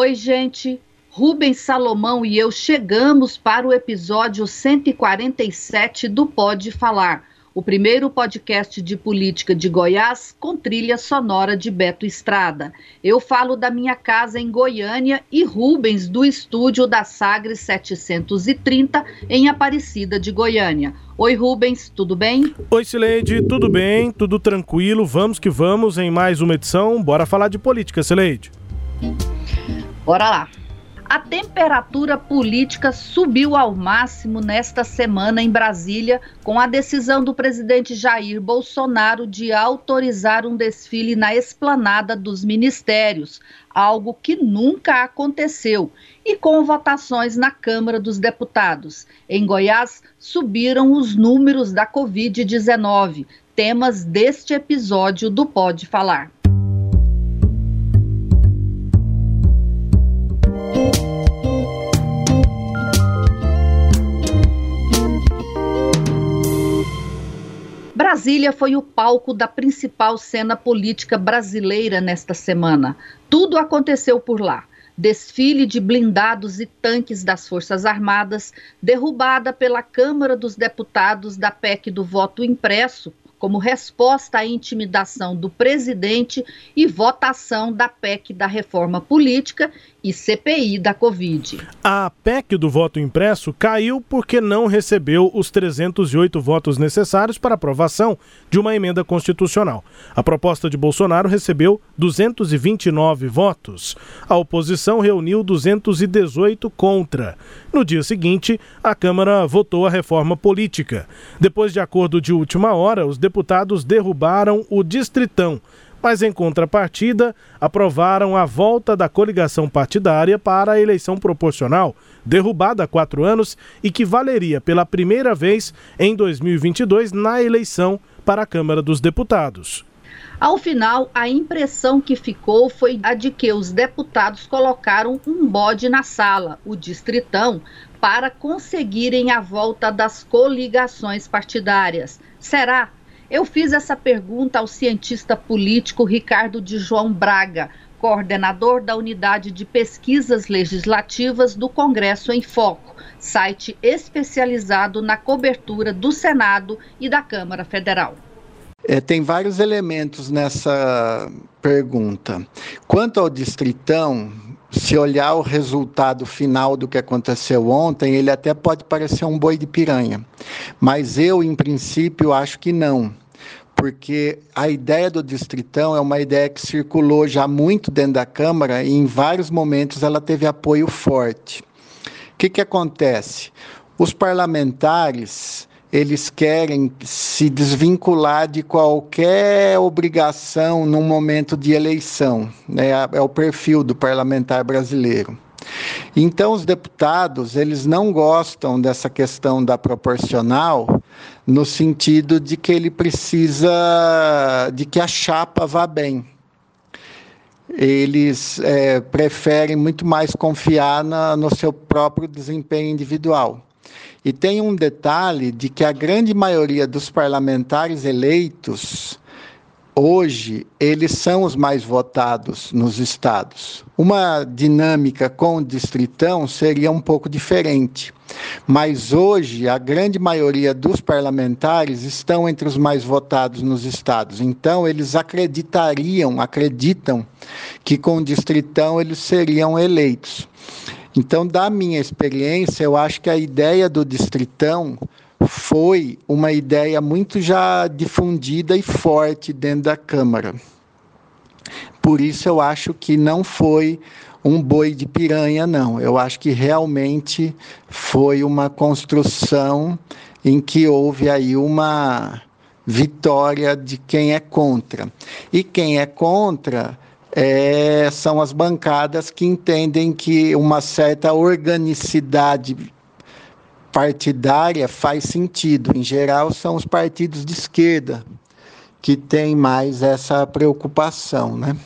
Oi, gente. Rubens Salomão e eu chegamos para o episódio 147 do Pode Falar, o primeiro podcast de política de Goiás com trilha sonora de Beto Estrada. Eu falo da minha casa em Goiânia e Rubens do estúdio da Sagres 730 em Aparecida de Goiânia. Oi, Rubens, tudo bem? Oi, Sileide, tudo bem? Tudo tranquilo? Vamos que vamos em mais uma edição. Bora falar de política, Sileide. Bora lá. A temperatura política subiu ao máximo nesta semana em Brasília, com a decisão do presidente Jair Bolsonaro de autorizar um desfile na esplanada dos ministérios, algo que nunca aconteceu, e com votações na Câmara dos Deputados. Em Goiás, subiram os números da Covid-19, temas deste episódio do Pode Falar. Brasília foi o palco da principal cena política brasileira nesta semana. Tudo aconteceu por lá. Desfile de blindados e tanques das Forças Armadas, derrubada pela Câmara dos Deputados da PEC do voto impresso, como resposta à intimidação do presidente e votação da PEC da reforma política e CPI da Covid. A PEC do voto impresso caiu porque não recebeu os 308 votos necessários para aprovação de uma emenda constitucional. A proposta de Bolsonaro recebeu 229 votos. A oposição reuniu 218 contra. No dia seguinte, a Câmara votou a reforma política. Depois de acordo de última hora, os deputados derrubaram o Distritão mas em contrapartida aprovaram a volta da coligação partidária para a eleição proporcional, derrubada há quatro anos e que valeria pela primeira vez em 2022 na eleição para a Câmara dos Deputados. Ao final, a impressão que ficou foi a de que os deputados colocaram um bode na sala, o Distritão, para conseguirem a volta das coligações partidárias. Será? Eu fiz essa pergunta ao cientista político Ricardo de João Braga, coordenador da Unidade de Pesquisas Legislativas do Congresso em Foco, site especializado na cobertura do Senado e da Câmara Federal. É, tem vários elementos nessa pergunta. Quanto ao distritão, se olhar o resultado final do que aconteceu ontem, ele até pode parecer um boi de piranha. Mas eu, em princípio, acho que não. Porque a ideia do distritão é uma ideia que circulou já muito dentro da Câmara e em vários momentos ela teve apoio forte. O que, que acontece? Os parlamentares eles querem se desvincular de qualquer obrigação num momento de eleição. Né? É o perfil do parlamentar brasileiro. Então, os deputados, eles não gostam dessa questão da proporcional, no sentido de que ele precisa, de que a chapa vá bem. Eles é, preferem muito mais confiar na, no seu próprio desempenho individual. E tem um detalhe de que a grande maioria dos parlamentares eleitos hoje eles são os mais votados nos estados. Uma dinâmica com o distritão seria um pouco diferente. Mas hoje a grande maioria dos parlamentares estão entre os mais votados nos estados. Então eles acreditariam, acreditam que com o distritão eles seriam eleitos. Então, da minha experiência, eu acho que a ideia do distritão foi uma ideia muito já difundida e forte dentro da Câmara. Por isso, eu acho que não foi um boi de piranha, não. Eu acho que realmente foi uma construção em que houve aí uma vitória de quem é contra. E quem é contra é, são as bancadas que entendem que uma certa organicidade partidária faz sentido. Em geral, são os partidos de esquerda que têm mais essa preocupação, né?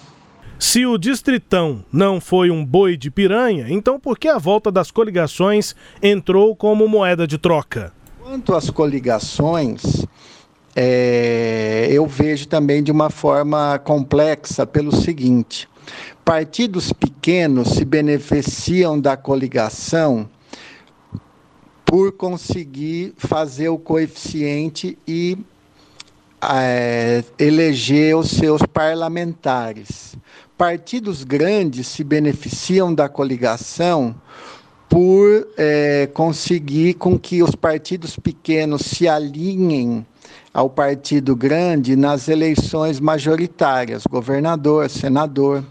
Se o Distritão não foi um boi de piranha, então por que a volta das coligações entrou como moeda de troca? Quanto às coligações, é, eu vejo também de uma forma complexa pelo seguinte: partidos pequenos se beneficiam da coligação por conseguir fazer o coeficiente e é, eleger os seus parlamentares. Partidos grandes se beneficiam da coligação por é, conseguir com que os partidos pequenos se alinhem ao partido grande nas eleições majoritárias, governador, senador.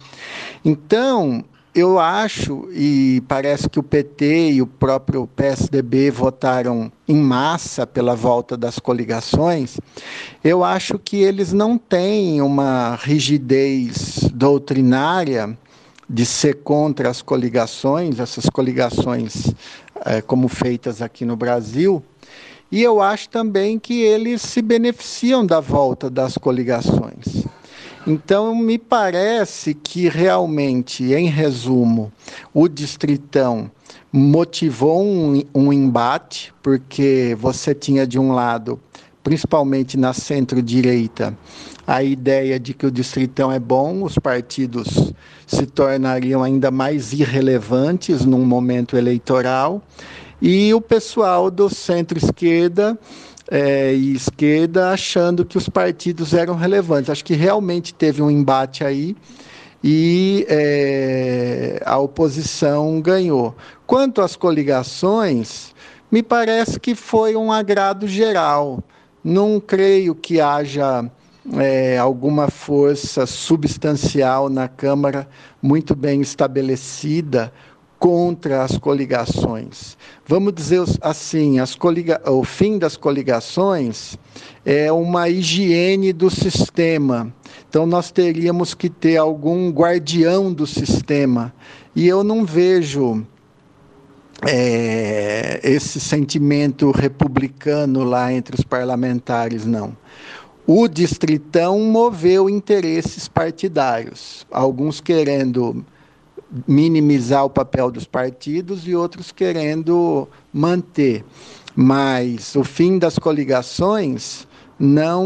Então, eu acho, e parece que o PT e o próprio PSDB votaram em massa pela volta das coligações, eu acho que eles não têm uma rigidez doutrinária de ser contra as coligações, essas coligações é, como feitas aqui no Brasil, e eu acho também que eles se beneficiam da volta das coligações. Então, me parece que realmente, em resumo, o Distritão motivou um, um embate, porque você tinha de um lado, principalmente na centro-direita, a ideia de que o Distritão é bom, os partidos se tornariam ainda mais irrelevantes num momento eleitoral, e o pessoal do centro-esquerda é, e esquerda achando que os partidos eram relevantes. Acho que realmente teve um embate aí e é, a oposição ganhou. Quanto às coligações, me parece que foi um agrado geral. Não creio que haja é, alguma força substancial na Câmara muito bem estabelecida contra as coligações. Vamos dizer assim, coliga o fim das coligações é uma higiene do sistema. Então nós teríamos que ter algum guardião do sistema. E eu não vejo é, esse sentimento republicano lá entre os parlamentares, não. O distritão moveu interesses partidários, alguns querendo minimizar o papel dos partidos e outros querendo manter. Mas o fim das coligações não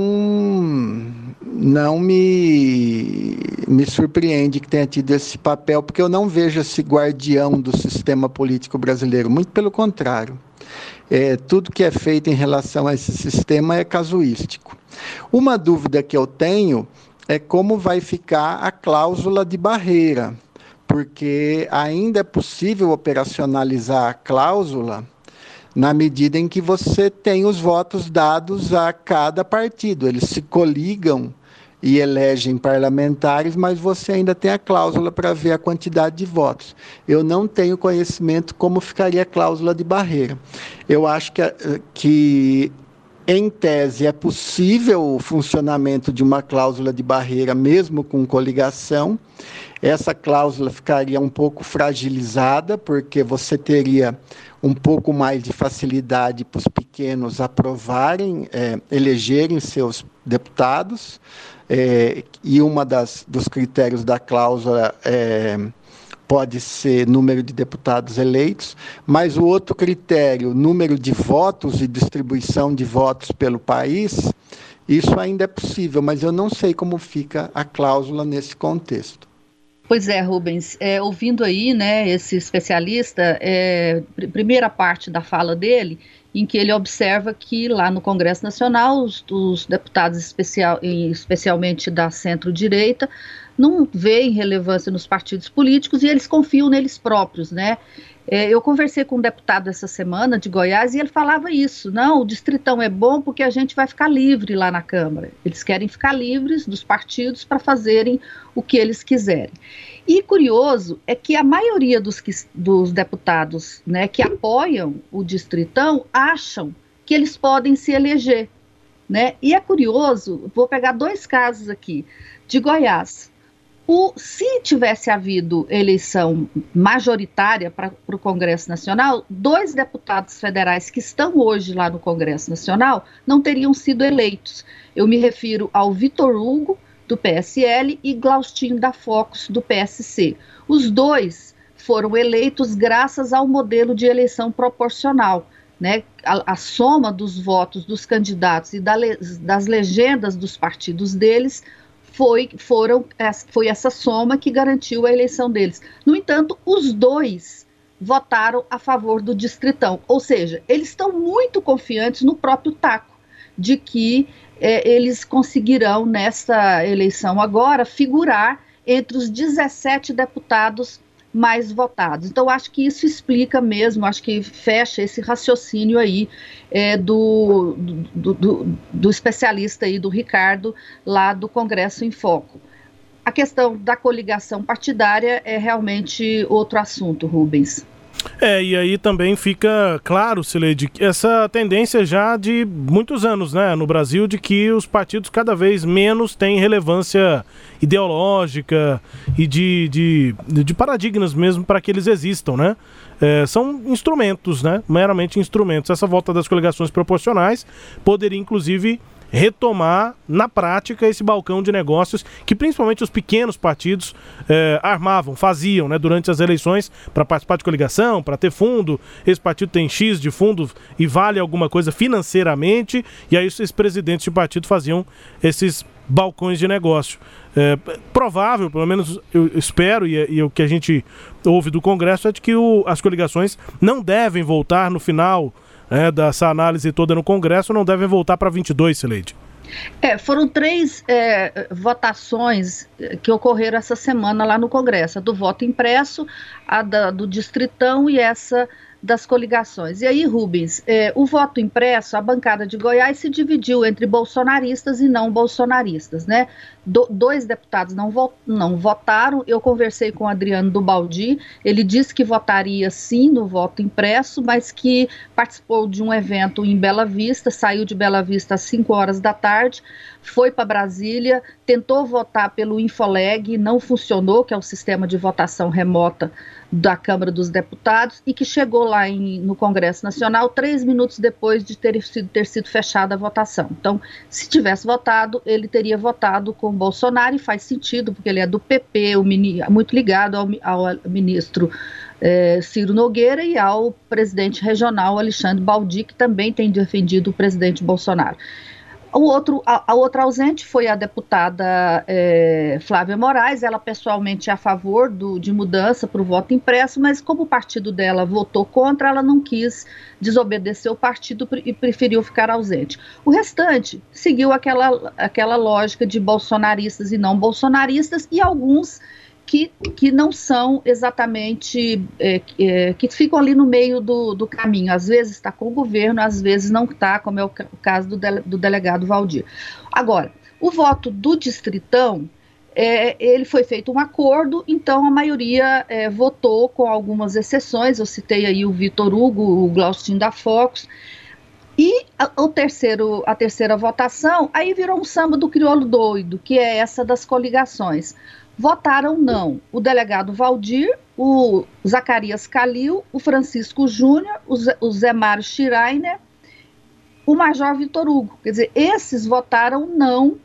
não me, me surpreende que tenha tido esse papel, porque eu não vejo esse guardião do sistema político brasileiro, muito pelo contrário. É, tudo que é feito em relação a esse sistema é casuístico. Uma dúvida que eu tenho é como vai ficar a cláusula de barreira porque ainda é possível operacionalizar a cláusula na medida em que você tem os votos dados a cada partido. Eles se coligam e elegem parlamentares, mas você ainda tem a cláusula para ver a quantidade de votos. Eu não tenho conhecimento como ficaria a cláusula de barreira. Eu acho que, que em tese, é possível o funcionamento de uma cláusula de barreira, mesmo com coligação. Essa cláusula ficaria um pouco fragilizada, porque você teria um pouco mais de facilidade para os pequenos aprovarem, é, elegerem seus deputados. É, e uma das dos critérios da cláusula é pode ser número de deputados eleitos, mas o outro critério, número de votos e distribuição de votos pelo país, isso ainda é possível, mas eu não sei como fica a cláusula nesse contexto. Pois é, Rubens, é, ouvindo aí, né, esse especialista, é, primeira parte da fala dele, em que ele observa que lá no Congresso Nacional, os, os deputados especial, especialmente da centro-direita, não veem relevância nos partidos políticos e eles confiam neles próprios, né? É, eu conversei com um deputado essa semana de Goiás e ele falava isso. Não, o distritão é bom porque a gente vai ficar livre lá na Câmara. Eles querem ficar livres dos partidos para fazerem o que eles quiserem. E curioso é que a maioria dos, que, dos deputados né, que apoiam o distritão acham que eles podem se eleger. Né? E é curioso, vou pegar dois casos aqui, de Goiás O, se tivesse havido eleição majoritária para o Congresso Nacional, dois deputados federais que estão hoje lá no Congresso Nacional não teriam sido eleitos. Eu me refiro ao Vitor Hugo, do PSL, e Glaustinho da Focus, do PSC. Os dois foram eleitos graças ao modelo de eleição proporcional. Né, a, a, soma dos votos dos candidatos e da, das legendas dos partidos deles foi, foram, foi essa soma que garantiu a eleição deles. No entanto, os dois votaram a favor do distritão, ou seja, eles estão muito confiantes no próprio taco de que é, eles conseguirão nessa eleição agora figurar entre os 17 deputados mais votados. Então, acho que isso explica mesmo, acho que fecha esse raciocínio aí é, do, do, do, do especialista aí, do Ricardo, lá do Congresso em Foco. A questão da coligação partidária é realmente outro assunto, Rubens. É, e aí também fica claro, Sileide, essa tendência já de muitos anos, né, no Brasil, de que os partidos cada vez menos têm relevância ideológica e de, de, de paradigmas mesmo para que eles existam, né? É, são instrumentos, né? Meramente instrumentos. Essa volta das coligações proporcionais poderia, inclusive, retomar na prática esse balcão de negócios que principalmente os pequenos partidos eh, armavam, faziam né, durante as eleições para participar de coligação, para ter fundo. Esse partido tem X de fundo e vale alguma coisa financeiramente, e aí esses presidentes de partido faziam esses balcões de negócio. É, provável, pelo menos eu espero, e, e, o que a gente ouve do Congresso é de que o, as coligações não devem voltar no final né, dessa análise toda no Congresso não devem voltar para 22, Sileide. É, foram três é, votações é, que ocorreram essa semana lá no Congresso: a do voto impresso, a da, do Distritão e essa das coligações. E aí, Rubens, é, o voto impresso, a bancada de Goiás se dividiu entre bolsonaristas e não bolsonaristas, né? Do, dois deputados não, vo, não votaram. Eu conversei com o Adriano do Baldi, ele disse que votaria sim no voto impresso, mas que participou de um evento em Bela Vista, saiu de Bela Vista às 5 horas da tarde, foi para Brasília, tentou votar pelo Infoleg, não funcionou, que é o sistema de votação remota da Câmara dos Deputados, e que chegou lá em, no Congresso Nacional três minutos depois de ter sido, ter sido fechada a votação. Então, se tivesse votado, ele teria votado com Bolsonaro, e faz sentido, porque ele é do PP, o muito ligado ao, ao ministro é, Ciro Nogueira e ao presidente regional Alexandre Baldi, que também tem defendido o presidente Bolsonaro. O outro, a, a, outra ausente foi a deputada é, Flávia Moraes, ela pessoalmente é a favor do, de mudança para o voto impresso, mas como o partido dela votou contra, ela não quis desobedecer o partido e preferiu ficar ausente. O restante seguiu aquela, aquela lógica de bolsonaristas e não bolsonaristas, e alguns que, que não são exatamente, é, é, que ficam ali no meio do, do caminho. Às vezes está com o governo, às vezes não está, como é o, o caso do, dele, do delegado Valdir. Agora, o voto do distritão, é, ele foi feito um acordo, então a maioria é, votou com algumas exceções. Eu citei aí o Vitor Hugo, o Glaustin da Fox. E a, o terceiro, a terceira votação, aí virou um samba do crioulo doido, que é essa das coligações. Votaram não o delegado Valdir, o Zacarias Calil, o Francisco Júnior, o, Zé, Mário Schreiner, o Major Vitor Hugo. Quer dizer, esses votaram não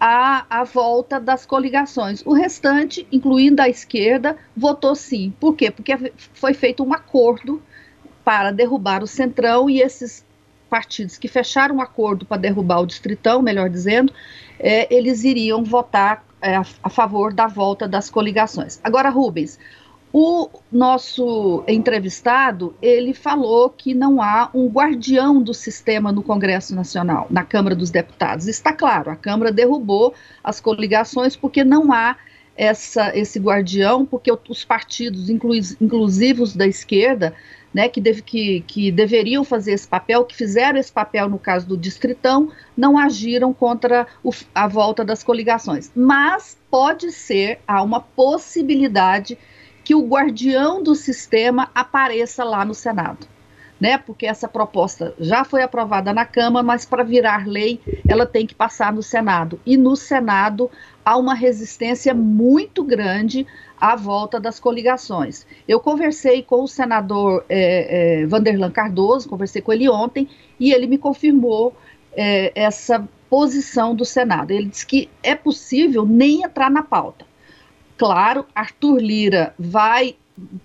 à, à volta das coligações. O restante, incluindo a esquerda, votou sim. Por quê? Porque foi feito um acordo para derrubar o Centrão e esses partidos que fecharam um acordo para derrubar o Distritão, melhor dizendo, é, eles iriam votar é, a, favor da volta das coligações. Agora, Rubens, o nosso entrevistado, ele falou que não há um guardião do sistema no Congresso Nacional, na Câmara dos Deputados. Está claro, a Câmara derrubou as coligações porque não há essa, esse guardião, porque os partidos, inclusive os da esquerda, né, que, deve, que, que deveriam fazer esse papel, que fizeram esse papel no caso do Distritão, não agiram contra o, a volta das coligações. Mas pode ser, há uma possibilidade que o guardião do sistema apareça lá no Senado. né? Porque essa proposta já foi aprovada na Câmara, mas para virar lei, ela tem que passar no Senado. E no Senado há uma resistência muito grande à volta das coligações. Eu conversei com o senador é, é, Vanderlan Cardoso, conversei com ele ontem, e ele me confirmou é, essa posição do Senado. Ele disse que é possível nem entrar na pauta. Claro, Arthur Lira vai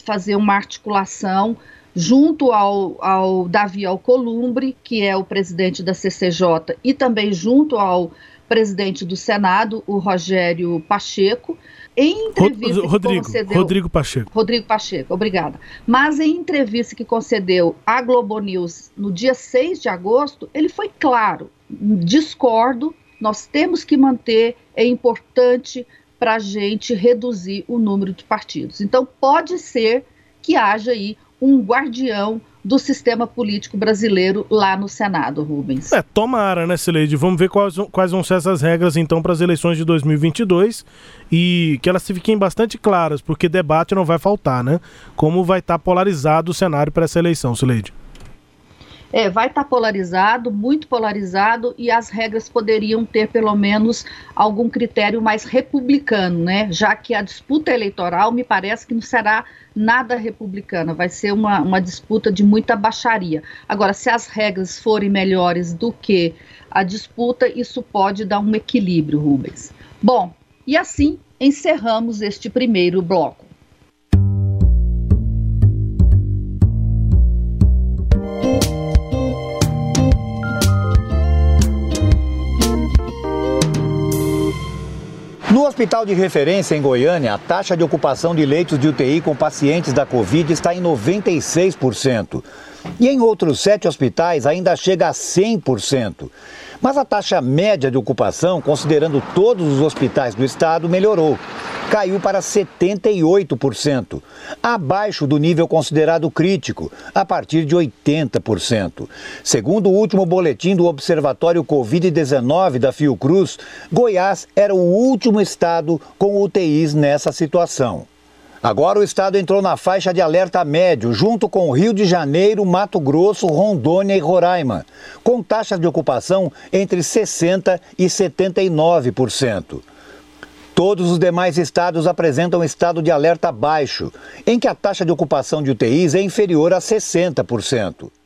fazer uma articulação junto ao, ao Davi Alcolumbre, que é o presidente da CCJ, e também junto ao presidente do Senado, o Rogério Pacheco, em entrevista Rodrigo, concedeu, Rodrigo Pacheco. Rodrigo Pacheco, obrigada. Mas em entrevista que concedeu à Globo News no dia 6 de agosto, ele foi claro: discordo, nós temos que manter, é importante para a gente reduzir o número de partidos. Então, pode ser que haja aí um guardião do sistema político brasileiro lá no Senado, Rubens. É, tomara, né, Sileide? Vamos ver quais, quais vão ser essas regras, então, para as eleições de 2022 e que elas fiquem bastante claras, porque debate não vai faltar, né? Como vai estar polarizado o cenário para essa eleição, Sileide? É, vai estar tá polarizado, muito polarizado, e as regras poderiam ter pelo menos algum critério mais republicano, né? Já que a disputa eleitoral me parece que não será nada republicana, vai ser uma, uma disputa de muita baixaria. Agora, se as regras forem melhores do que a disputa, isso pode dar um equilíbrio, Rubens. Bom, e assim encerramos este primeiro bloco. No hospital de referência em Goiânia, a taxa de ocupação de leitos de UTI com pacientes da Covid está em 96%. E em outros sete hospitais ainda chega a 100%. Mas a taxa média de ocupação, considerando todos os hospitais do estado, melhorou. Caiu para 78%, abaixo do nível considerado crítico, a partir de 80%. Segundo o último boletim do Observatório Covid-19 da Fiocruz, Goiás era o último estado com UTIs nessa situação. Agora o estado entrou na faixa de alerta médio, junto com Rio de Janeiro, Mato Grosso, Rondônia e Roraima, com taxas de ocupação entre 60% e 79%. Todos os demais estados apresentam estado de alerta baixo, em que a taxa de ocupação de UTIs é inferior a 60%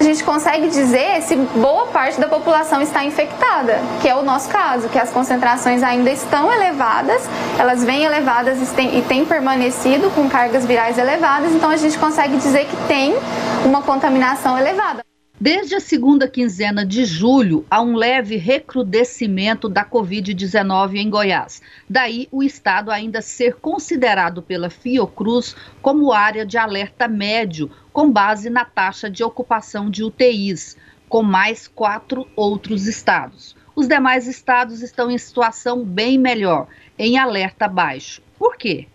a gente consegue dizer se boa parte da população está infectada, que é o nosso caso, que as concentrações ainda estão elevadas, elas vêm elevadas e têm permanecido com cargas virais elevadas, então a gente consegue dizer que tem uma contaminação elevada. Desde a segunda quinzena de julho, há um leve recrudescimento da Covid-19 em Goiás. Daí, o estado ainda ser considerado pela Fiocruz como área de alerta médio, com base na taxa de ocupação de UTIs, com mais quatro outros estados. Os demais estados estão em situação bem melhor, em alerta baixo. Por quê?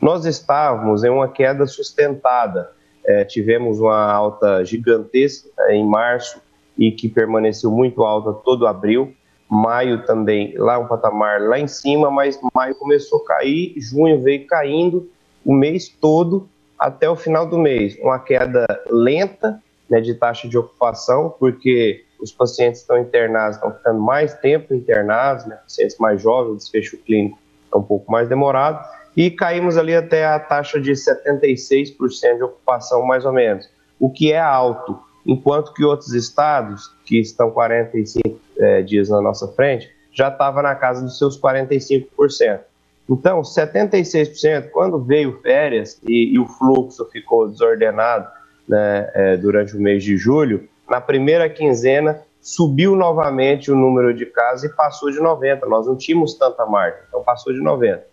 Nós estávamos em uma queda sustentada é, tivemos uma alta gigantesca em março e que permaneceu muito alta todo abril. Maio também, lá um patamar lá em cima, mas maio começou a cair, junho veio caindo o mês todo até o final do mês. Uma queda lenta né, de taxa de ocupação, porque os pacientes estão internados, estão ficando mais tempo internados, né, pacientes mais jovens, o desfecho clínico é um pouco mais demorado e caímos ali até a taxa de 76% de ocupação, mais ou menos, o que é alto, enquanto que outros estados, que estão 45 é, dias na nossa frente, já estava na casa dos seus 45%. Então, 76%, quando veio férias e, e o fluxo ficou desordenado né, é, durante o mês de julho, na primeira quinzena subiu novamente o número de casos e passou de 90. Nós não tínhamos tanta margem, então passou de 90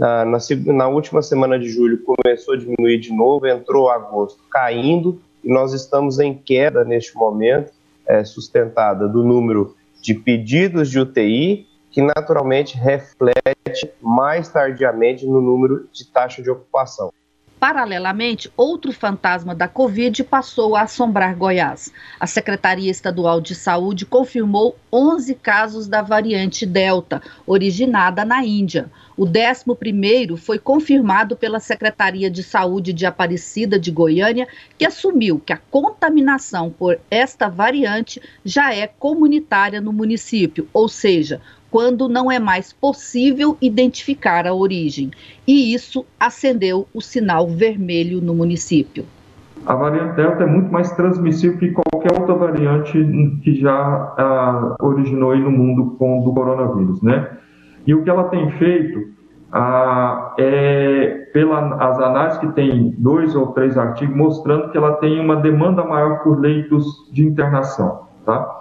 na, na, na, última semana de julho começou a diminuir de novo, entrou agosto caindo e nós estamos em queda neste momento, é, sustentada do número de pedidos de UTI, que naturalmente reflete mais tardiamente no número de taxa de ocupação. Paralelamente, outro fantasma da Covid passou a assombrar Goiás. A Secretaria Estadual de Saúde confirmou 11 casos da variante Delta, originada na Índia. O 11 foi confirmado pela Secretaria de Saúde de Aparecida de Goiânia, que assumiu que a contaminação por esta variante já é comunitária no município, ou seja, quando não é mais possível identificar a origem. E isso acendeu o sinal vermelho no município. A variante Delta é muito mais transmissível que qualquer outra variante que já ah, originou no mundo com do coronavírus, né? E o que ela tem feito ah, é, pelas análises que tem dois ou três artigos mostrando que ela tem uma demanda maior por leitos de internação, tá?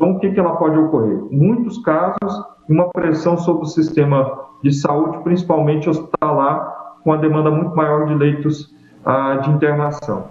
Então, o que, que ela pode ocorrer? Muitos casos, uma pressão sobre o sistema de saúde, principalmente hospitalar, com a demanda muito maior de leitos ah, de internação.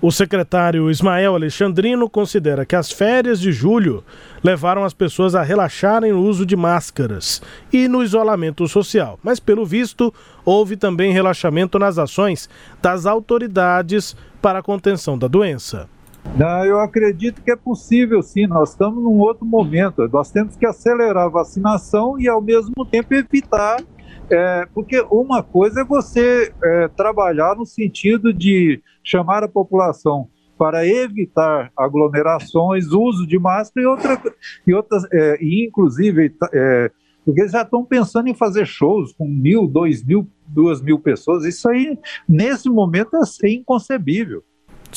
O secretário Ismael Alexandrino considera que as férias de julho levaram as pessoas a relaxarem no uso de máscaras e no isolamento social. Mas, pelo visto, houve também relaxamento nas ações das autoridades para a contenção da doença. Não, eu acredito que é possível sim. Nós estamos num outro momento. Nós temos que acelerar a vacinação e, ao mesmo tempo, evitar. É, porque uma coisa é você é, trabalhar no sentido de chamar a população para evitar aglomerações, uso de máscara e, outra, e outras, é, e inclusive, é, porque eles já estão pensando em fazer shows com mil, dois mil, duas mil pessoas. Isso aí, nesse momento, é inconcebível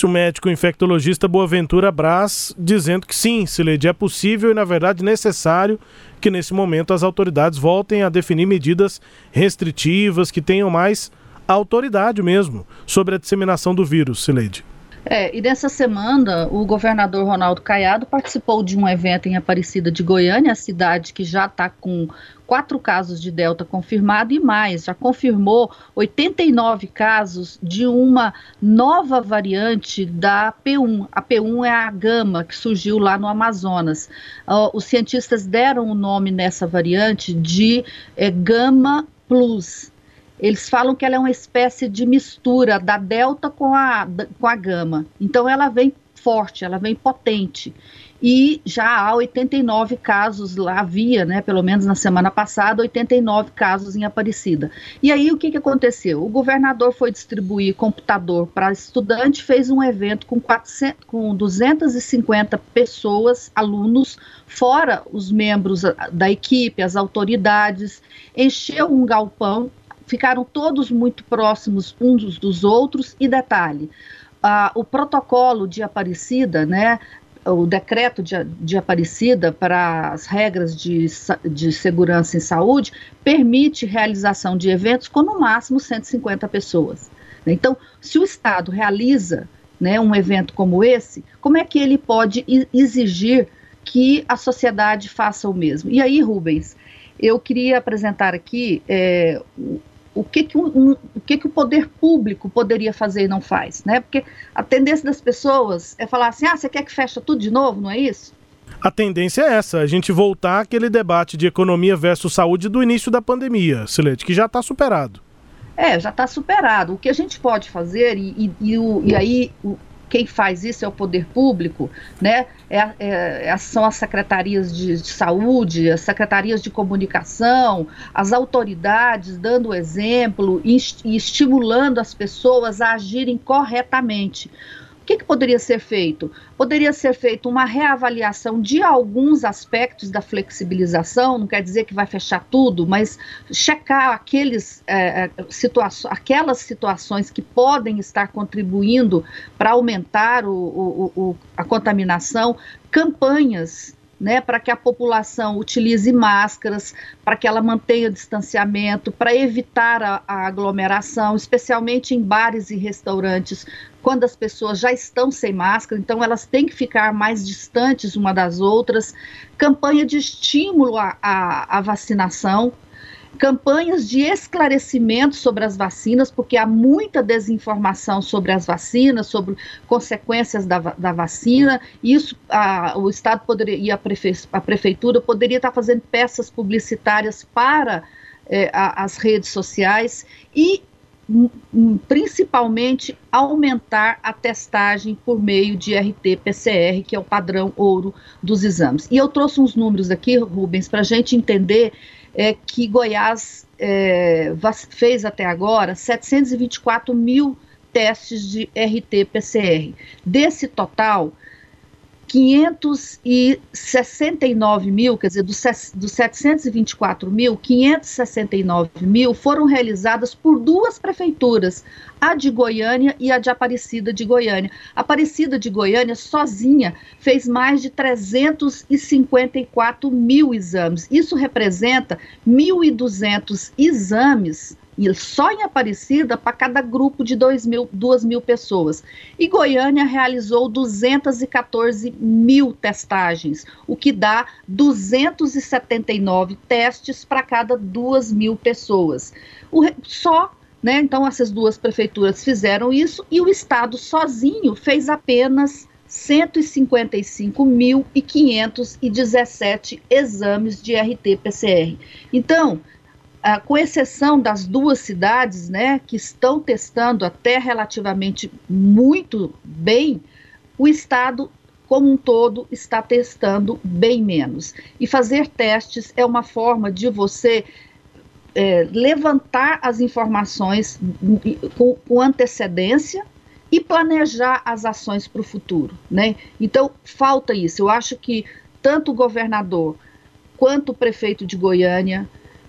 o médico infectologista Boaventura Braz dizendo que sim, Sileide, é possível e, na verdade, necessário que nesse momento as autoridades voltem a definir medidas restritivas que tenham mais autoridade mesmo sobre a disseminação do vírus, Sileide. É, e nessa semana, o governador Ronaldo Caiado participou de um evento em Aparecida de Goiânia, a cidade que já está com quatro casos de Delta confirmado e mais, já confirmou 89 casos de uma nova variante da P1. A P1 é a gama que surgiu lá no Amazonas. Uh, os cientistas deram o nome nessa variante de é, Gama Plus. Eles falam que ela é uma espécie de mistura da delta com a, com a gama. Então ela vem forte, ela vem potente. E já há 89 casos lá, havia, né, pelo menos na semana passada, 89 casos em Aparecida. E aí o que, que aconteceu? O governador foi distribuir computador para estudante, fez um evento com, 400, com 250 pessoas, alunos, fora os membros da equipe, as autoridades, encheu um galpão ficaram todos muito próximos uns dos outros. E detalhe, uh, o protocolo de Aparecida, né, o decreto de, de Aparecida para as regras de, de segurança em saúde permite realização de eventos com no máximo 150 pessoas. Então, se o Estado realiza né, um evento como esse, como é que ele pode exigir que a sociedade faça o mesmo? E aí, Rubens, eu queria apresentar aqui é, o que, que, um, o, que, que o poder público poderia fazer e não faz, né? Porque a tendência das pessoas é falar assim, ah, você quer que feche tudo de novo, não é isso? A tendência é essa, a gente voltar àquele debate de economia versus saúde do início da pandemia, Silete, que já está superado. É, já está superado. O que a gente pode fazer, e, e, e, o, e aí o, quem faz isso é o poder público, né? É, é, é, são as secretarias de, de, saúde, as secretarias de comunicação, as autoridades dando exemplo e, e estimulando as pessoas a agirem corretamente. O que, que, poderia ser feito? Poderia ser feito uma reavaliação de alguns aspectos da flexibilização, não quer dizer que vai fechar tudo, mas checar aqueles, é, é situa aquelas situações que podem estar contribuindo para aumentar o, o, o, a contaminação, campanhas né, para que a população utilize máscaras, para que ela mantenha distanciamento, para evitar a, a, aglomeração, especialmente em bares e restaurantes, quando as pessoas já estão sem máscara, então elas têm que ficar mais distantes uma das outras. Campanha de estímulo à, à, à vacinação, campanhas de esclarecimento sobre as vacinas, porque há muita desinformação sobre as vacinas, sobre consequências da, da vacina. Isso a, o Estado poderia, e a, prefe, a Prefeitura poderia estar fazendo peças publicitárias para é, a, as redes sociais e principalmente aumentar a testagem por meio de RT-PCR, que é o padrão ouro dos exames. E eu trouxe uns números aqui, Rubens, para a gente entender é, que Goiás é, fez até agora 724 mil testes de RT-PCR. Desse total, 569 mil, quer dizer, dos, dos 724 mil, 569 mil foram realizadas por duas prefeituras, a de Goiânia e a de Aparecida de Goiânia. Aparecida de Goiânia, sozinha, fez mais de 354 mil exames. Isso representa 1.200 exames e só em Aparecida para cada grupo de 2 mil, 2 mil pessoas. E Goiânia realizou 214 mil testagens, o que dá 279 testes para cada 2 mil pessoas. O, só, né? Então, essas duas prefeituras fizeram isso e o Estado sozinho fez apenas 155.517 exames de RT-PCR. Então, ah, com exceção das duas cidades, né, que estão testando até relativamente muito bem, o estado como um todo está testando bem menos. E fazer testes é uma forma de você é, levantar as informações com, com antecedência e planejar as ações para o futuro, né? Então falta isso. Eu acho que tanto o governador quanto o prefeito de Goiânia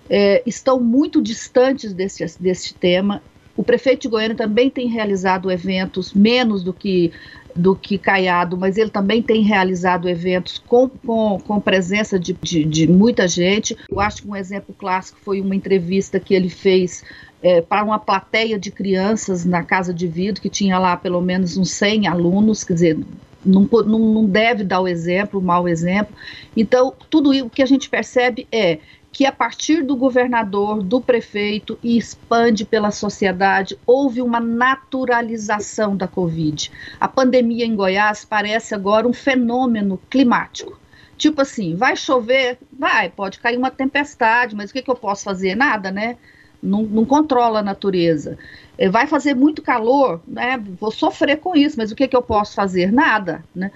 é, estão muito distantes desse, desse tema. O prefeito de Goiânia também tem realizado eventos, menos do que do que Caiado, mas ele também tem realizado eventos com, com, com presença de, de, de, muita gente. Eu acho que um exemplo clássico foi uma entrevista que ele fez é, para uma plateia de crianças na Casa de Vidro, que tinha lá pelo menos uns 100 alunos, quer dizer, não, não, não deve dar o exemplo, o mau exemplo. Então, tudo o que a gente percebe é que a partir do governador, do prefeito e expande pela sociedade, houve uma naturalização da Covid. A pandemia em Goiás parece agora um fenômeno climático. Tipo assim, vai chover? Vai, pode cair uma tempestade, mas o que, que eu posso fazer? Nada, né? Não, não controla a natureza. É, vai fazer muito calor, né? Vou sofrer com isso, mas o que, que eu posso fazer? Nada, né?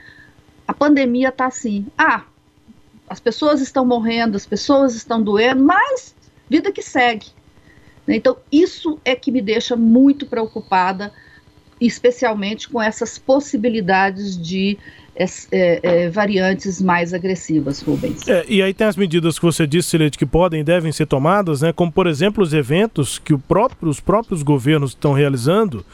A pandemia está assim. Ah, as pessoas estão morrendo, as pessoas estão doendo, mas vida que segue. Né? Então, isso é que me deixa muito preocupada, especialmente com essas possibilidades de é, é, variantes mais agressivas, Rubens. É, e aí tem as medidas que você disse, Silete, que podem e devem ser tomadas, né? como, por exemplo, os eventos que próprio, os próprios governos estão realizando,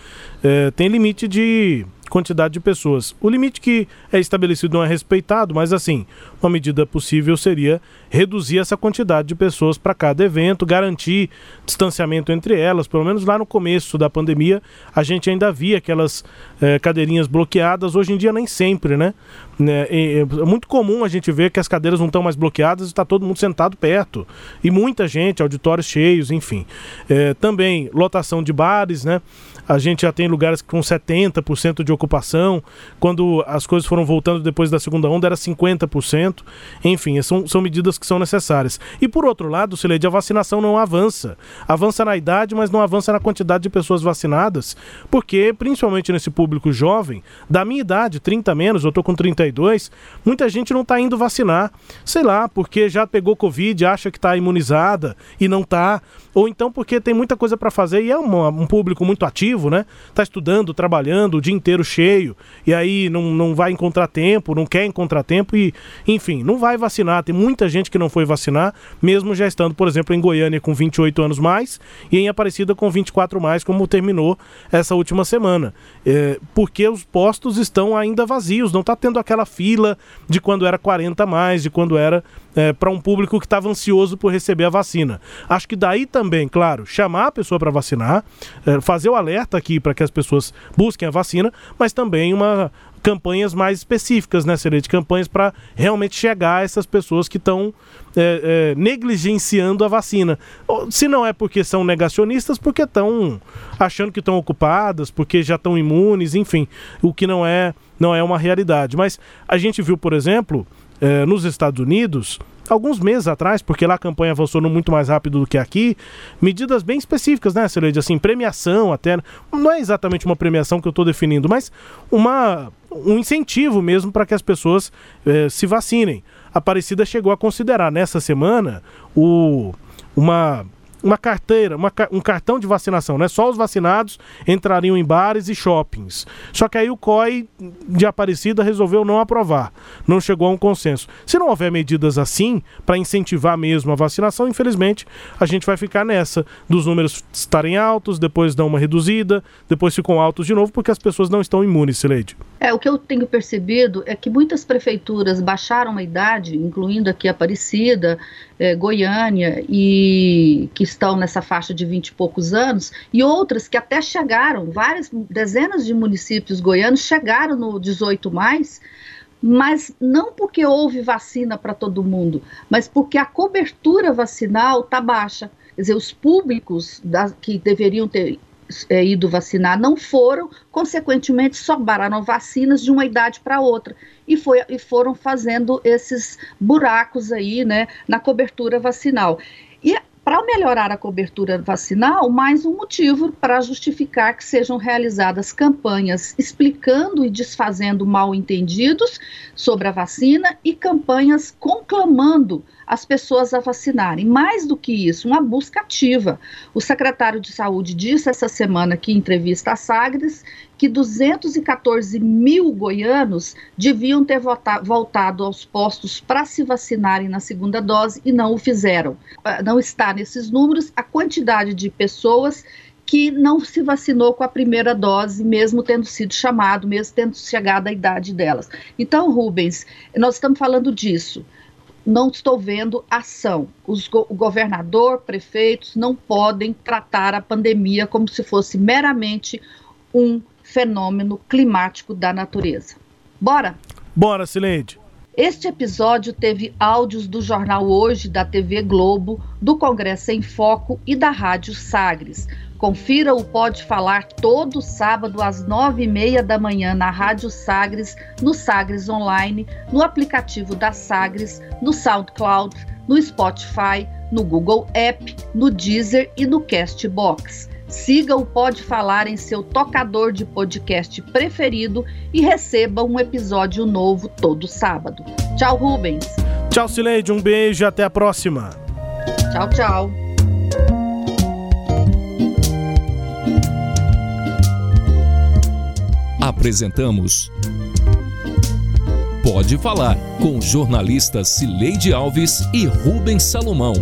tem limite de quantidade de pessoas. O limite que é estabelecido não é respeitado, mas assim, uma medida possível seria reduzir essa quantidade de pessoas para cada evento, garantir distanciamento entre elas. Pelo menos lá no começo da pandemia, a gente ainda via aquelas é, cadeirinhas bloqueadas. Hoje em dia, nem sempre, né? É, é, muito comum a gente ver que as cadeiras não estão mais bloqueadas e está todo mundo sentado perto. E muita gente, auditórios cheios, enfim. É, também lotação de bares, né? A gente já tem lugares com 70% de ocupação. Quando as coisas foram voltando depois da segunda onda, era 50%. Enfim, são, são medidas que são necessárias. E por outro lado, Sileide, a vacinação não avança. Avança na idade, mas não avança na quantidade de pessoas vacinadas, porque, principalmente nesse público jovem, da minha idade, 30 menos, eu tô com 32, muita gente não está indo vacinar. Sei lá, porque já pegou Covid, acha que está imunizada e não está. Ou então porque tem muita coisa para fazer e é um público muito ativo, né? Tá estudando, trabalhando, o dia inteiro cheio, e aí não, não vai encontrar tempo, não quer encontrar tempo e, enfim, não vai vacinar. Tem muita gente que não foi vacinar, mesmo já estando, por exemplo, em Goiânia com 28 anos mais e em Aparecida com 24 mais, como terminou essa última semana. É, porque os postos estão ainda vazios, não está tendo aquela fila de quando era 40 mais, de quando era é, para um público que estava ansioso por receber a vacina. Acho que daí também, claro, chamar a pessoa para vacinar, é, fazer o alerta aqui para que as pessoas busquem a vacina, mas também uma campanhas mais específicas, né, Seria de campanhas para realmente chegar a essas pessoas que estão é, é, negligenciando a vacina. Se não é porque são negacionistas, porque estão achando que estão ocupadas, porque já estão imunes, enfim, o que não é não é uma realidade. Mas a gente viu, por exemplo, é, nos Estados Unidos, alguns meses atrás, porque lá a campanha avançou muito mais rápido do que aqui, medidas bem específicas, né, Celede? Assim, premiação até. Não é exatamente uma premiação que eu estou definindo, mas uma, um incentivo mesmo para que as pessoas eh, se vacinem. A Aparecida chegou a considerar nessa semana o, uma uma carteira, uma, um cartão de vacinação, né? Só os vacinados entrariam em bares e shoppings. Só que aí o COI de Aparecida resolveu não aprovar, não chegou a um consenso. Se não houver medidas assim para incentivar mesmo a vacinação, infelizmente a gente vai ficar nessa dos números estarem altos, depois dão uma reduzida, depois ficam altos de novo porque as pessoas não estão imunes, Sileide. É, o que eu tenho percebido é que muitas prefeituras baixaram a idade, incluindo aqui Aparecida, eh, Goiânia, e que estão nessa faixa de 20 e poucos anos, e outras que até chegaram, várias dezenas de municípios goianos chegaram no 18 mais, mas não porque houve vacina para todo mundo, mas porque a cobertura vacinal está baixa. Quer dizer, os públicos da, que deveriam ter é, ido vacinar não foram, consequentemente sobraram vacinas de uma idade para outra e, foi, e foram fazendo esses buracos aí, né, na cobertura vacinal. E para melhorar a cobertura vacinal, mais um motivo para justificar que sejam realizadas campanhas explicando e desfazendo mal entendidos sobre a vacina e campanhas conclamando as pessoas a vacinarem. Mais do que isso, uma busca ativa. O secretário de Saúde disse essa semana aqui em entrevista à Sagres que 214 mil goianos deviam ter voltado aos postos para se vacinarem na segunda dose e não o fizeram. Ah, não está nesses números a quantidade de pessoas que não se vacinou com a primeira dose, mesmo tendo sido chamado, mesmo tendo chegado a idade delas. Então, Rubens, nós estamos falando disso não estou vendo ação. Os go o governador, prefeitos não podem tratar a pandemia como se fosse meramente um fenômeno climático da natureza. Bora? Bora, Sileide. Este episódio teve áudios do jornal Hoje, da TV Globo, do Congresso em Foco e da Rádio Sagres. Confira o Pode Falar todo sábado às nove e meia da manhã na Rádio Sagres, no Sagres Online, no aplicativo da Sagres, no SoundCloud, no Spotify, no Google App, no Deezer e no Castbox. Siga o Pode Falar em seu tocador de podcast preferido e receba um episódio novo todo sábado. Tchau, Rubens. Tchau, Sileide. Um beijo e até a próxima. Tchau, tchau. Apresentamos Pode Falar com jornalistas Cileide Alves e Rubens Salomão.